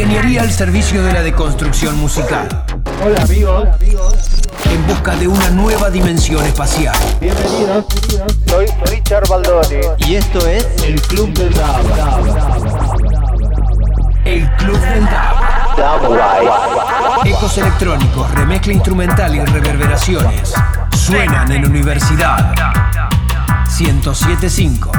Ingeniería al servicio de la deconstrucción musical. Hola amigos. En busca de una nueva dimensión espacial. Bienvenidos. Soy Richard Baldoni. Y esto es El Club del Dab. El Club del DAB. Ecos electrónicos, remezcla instrumental y reverberaciones. Suenan en Universidad 1075.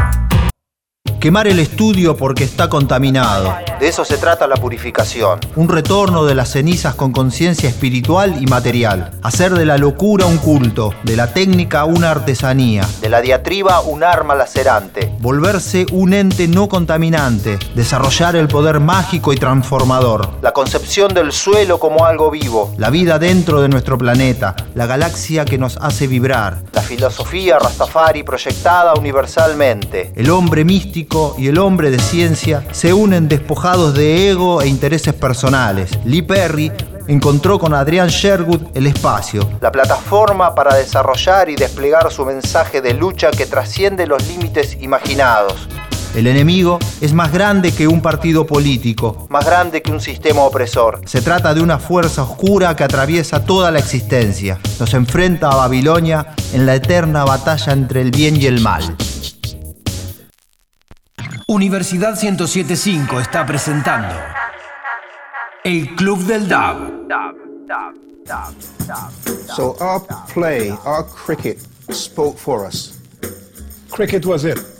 Quemar el estudio porque está contaminado. De eso se trata la purificación. Un retorno de las cenizas con conciencia espiritual y material. Hacer de la locura un culto, de la técnica una artesanía, de la diatriba un arma lacerante. Volverse un ente no contaminante. Desarrollar el poder mágico y transformador. La concepción del suelo como algo vivo. La vida dentro de nuestro planeta. La galaxia que nos hace vibrar. La filosofía Rastafari proyectada universalmente. El hombre místico y el hombre de ciencia se unen despojados de ego e intereses personales. Lee Perry encontró con Adrián Sherwood el espacio, la plataforma para desarrollar y desplegar su mensaje de lucha que trasciende los límites imaginados. El enemigo es más grande que un partido político, más grande que un sistema opresor. Se trata de una fuerza oscura que atraviesa toda la existencia. Nos enfrenta a Babilonia en la eterna batalla entre el bien y el mal. Universidad 1075 está presentando El Club del DAB. So our play, our cricket spoke for us. Cricket was it.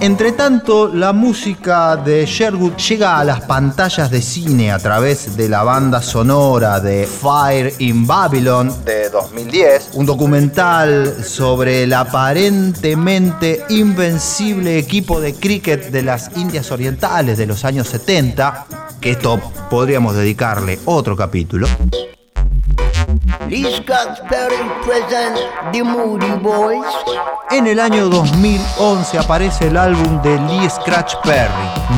Entre tanto, la música de Sherwood llega a las pantallas de cine a través de la banda sonora de Fire in Babylon de 2010, un documental sobre el aparentemente invencible equipo de cricket de las Indias Orientales de los años 70, que esto podríamos dedicarle otro capítulo. Lee Scott Perry presents The Moody Boys. En el año 2011 aparece el álbum de Lee Scratch Perry,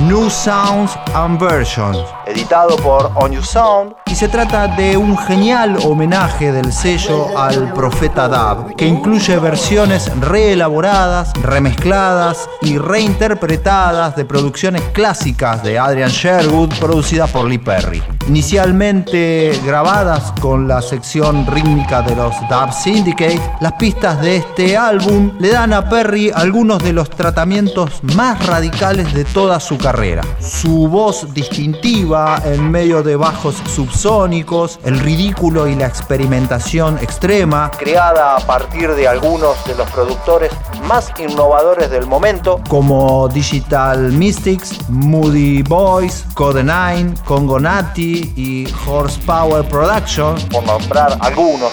New Sounds and Versions, editado por On You Sound, y se trata de un genial homenaje del sello al profeta Dab, que incluye versiones reelaboradas, remezcladas y reinterpretadas de producciones clásicas de Adrian Sherwood, producidas por Lee Perry. Inicialmente grabadas con la sección rítmica de los Dub Syndicate, las pistas de este álbum le dan a Perry algunos de los tratamientos más radicales de toda su carrera. Su voz distintiva en medio de bajos subsónicos, el ridículo y la experimentación extrema, creada a partir de algunos de los productores más innovadores del momento, como Digital Mystics, Moody Boys, Code 9, Congo Nati y Horsepower Production, por nombrar algunos.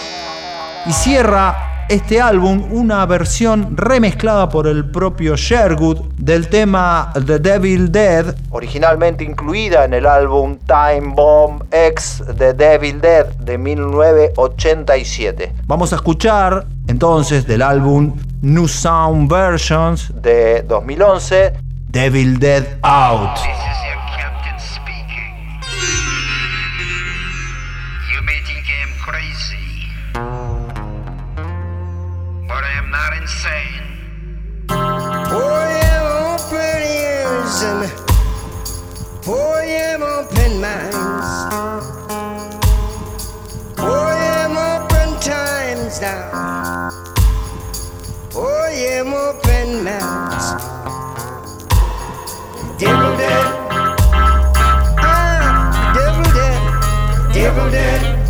Y cierra este álbum una versión remezclada por el propio Sherwood del tema The Devil Dead, originalmente incluida en el álbum Time Bomb X The Devil Dead de 1987. Vamos a escuchar entonces del álbum New Sound Versions de 2011 Devil Dead Out. Insane. For them open ears and for them open minds. For them open times now. For them open mouths. Devil dead. Ah, devil dead. Devil dead.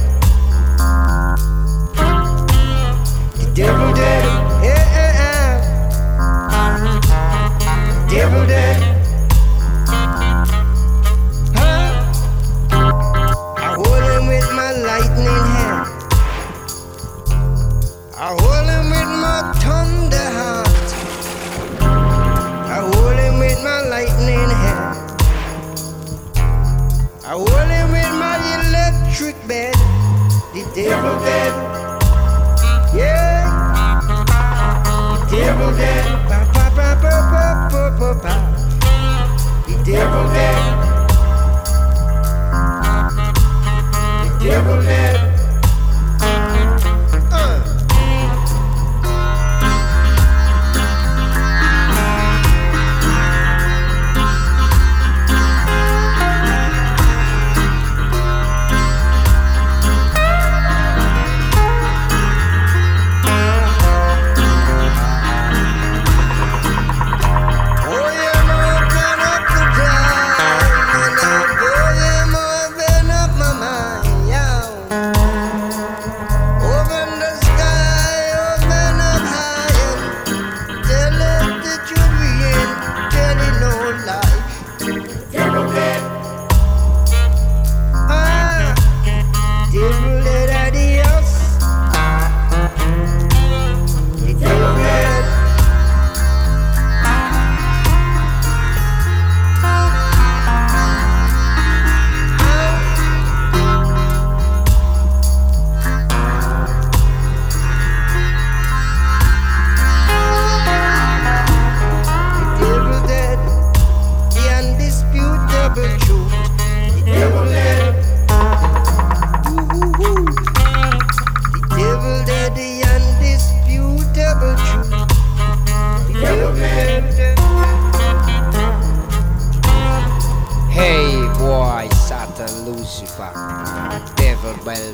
Devil day.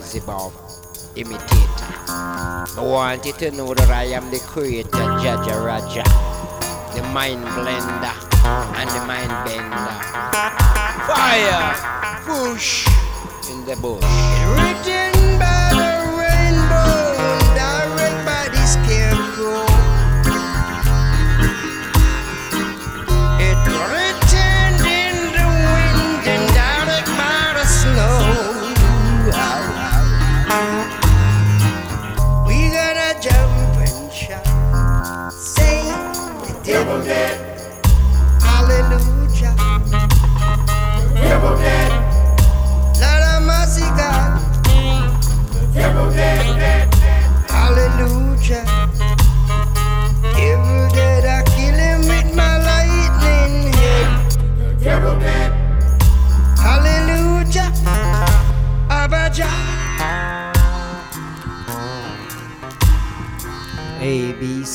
Beelzebub imitator. I want you to know that I am the creator, Jaja Raja, the mind blender and the mind bender. Fire, push in the bush.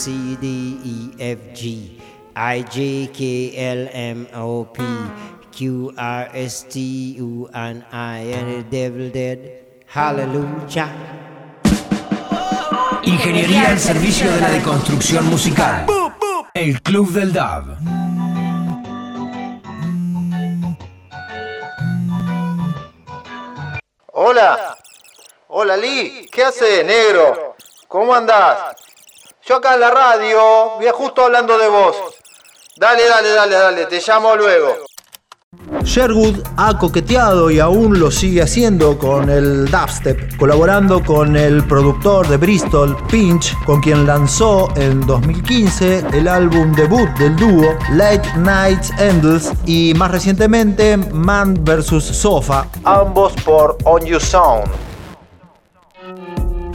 C D E F G I J K L M O P Q R S T U and I and the devil dead. Hallelujah. Ingeniería al servicio de la deconstrucción musical. El Club del DAB. Hola. Hola, Lee. ¿Qué haces, negro? ¿Cómo andás? Yo acá en la radio, justo hablando de vos. Dale, dale, dale, dale, te llamo luego. Sherwood ha coqueteado y aún lo sigue haciendo con el dubstep, colaborando con el productor de Bristol, Pinch, con quien lanzó en 2015 el álbum debut del dúo Late Night Endless y más recientemente Man vs. Sofa, ambos por On You Sound.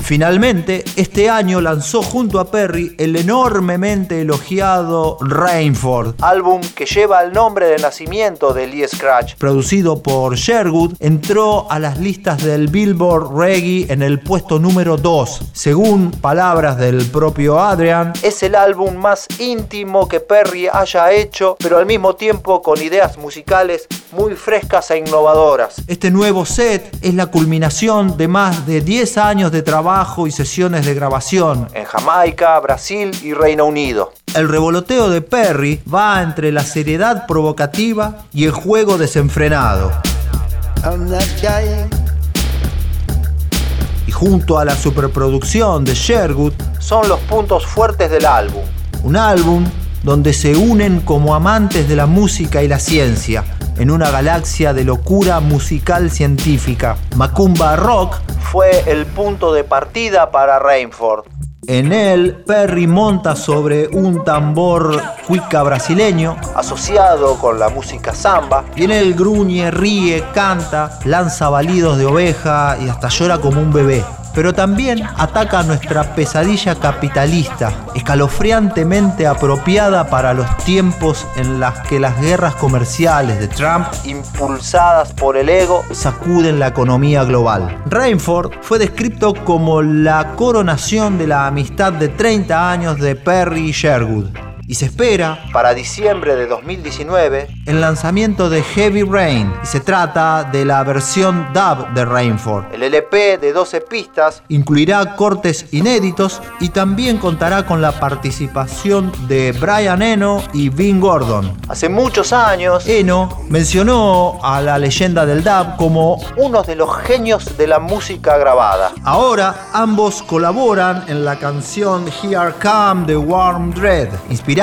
Finalmente, este año lanzó junto a Perry el enormemente elogiado Rainford, álbum que lleva el nombre de nacimiento de Lee Scratch. Producido por Sherwood, entró a las listas del Billboard Reggae en el puesto número 2. Según palabras del propio Adrian, es el álbum más íntimo que Perry haya hecho, pero al mismo tiempo con ideas musicales muy frescas e innovadoras. Este nuevo set es la culminación de más de 10 años de trabajo y sesiones de grabación en Jamaica, Brasil y Reino Unido. El revoloteo de Perry va entre la seriedad provocativa y el juego desenfrenado. Y junto a la superproducción de Sherwood son los puntos fuertes del álbum. Un álbum donde se unen como amantes de la música y la ciencia, en una galaxia de locura musical científica. Macumba Rock fue el punto de partida para Rainford. En él, Perry monta sobre un tambor cuica brasileño asociado con la música samba. Y en él gruñe, ríe, canta, lanza balidos de oveja y hasta llora como un bebé pero también ataca nuestra pesadilla capitalista, escalofriantemente apropiada para los tiempos en los que las guerras comerciales de Trump, impulsadas por el ego, sacuden la economía global. Rainford fue descrito como la coronación de la amistad de 30 años de Perry y Sherwood y se espera para diciembre de 2019 el lanzamiento de Heavy Rain y se trata de la versión dub de Rainford. El LP de 12 pistas incluirá cortes inéditos y también contará con la participación de Brian Eno y Vin Gordon. Hace muchos años Eno mencionó a la leyenda del dub como uno de los genios de la música grabada. Ahora ambos colaboran en la canción Here Come the Warm Dread, inspirada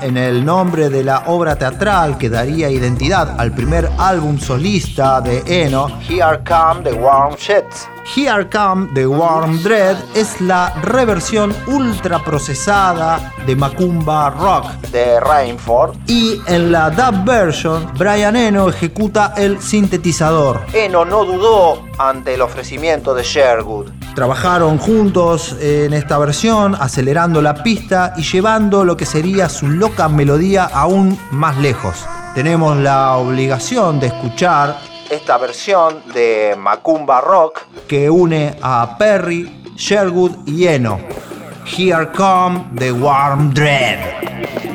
en el nombre de la obra teatral que daría identidad al primer álbum solista de Eno, Here Come the Warm Shits. Here Come the Warm Dread es la reversión ultra procesada de Macumba Rock de Rainford y en la dub version Brian Eno ejecuta el sintetizador. Eno no dudó ante el ofrecimiento de Sherwood. Trabajaron juntos en esta versión, acelerando la pista y llevando lo que sería su loca melodía aún más lejos. Tenemos la obligación de escuchar esta versión de Macumba Rock que une a Perry, Sherwood y Eno. Here Come the Warm Dread.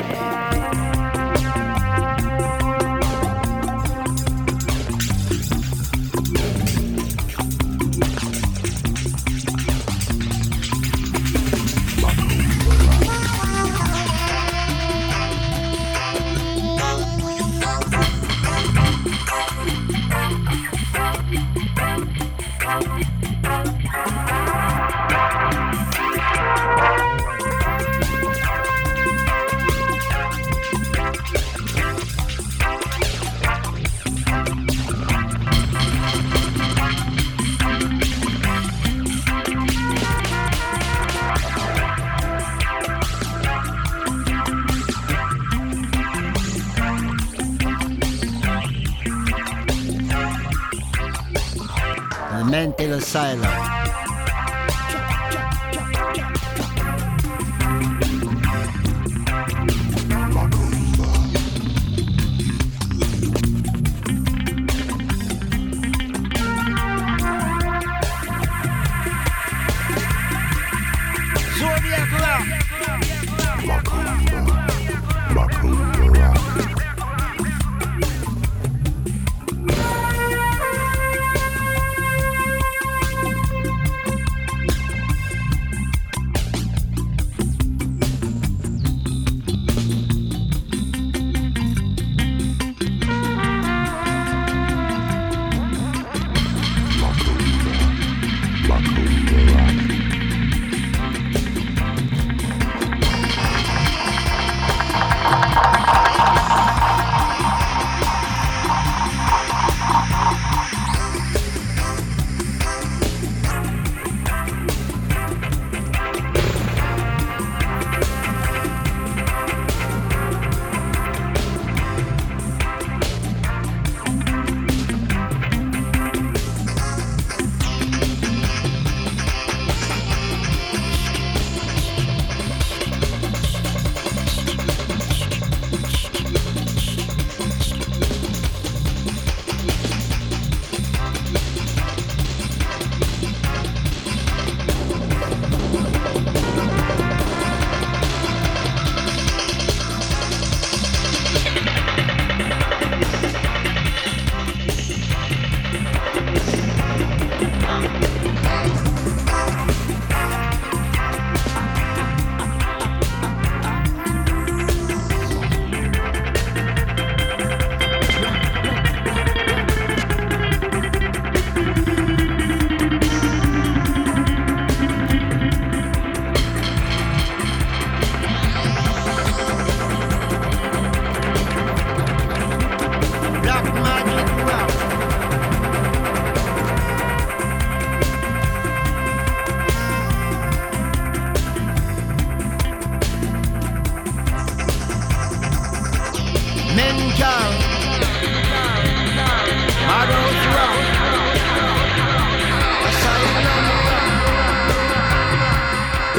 in asylum.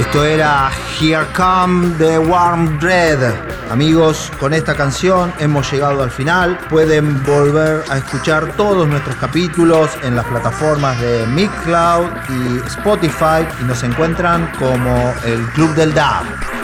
Esto era Here Come the Warm Dread. Amigos, con esta canción hemos llegado al final. Pueden volver a escuchar todos nuestros capítulos en las plataformas de Mixcloud y Spotify y nos encuentran como el Club del DAB.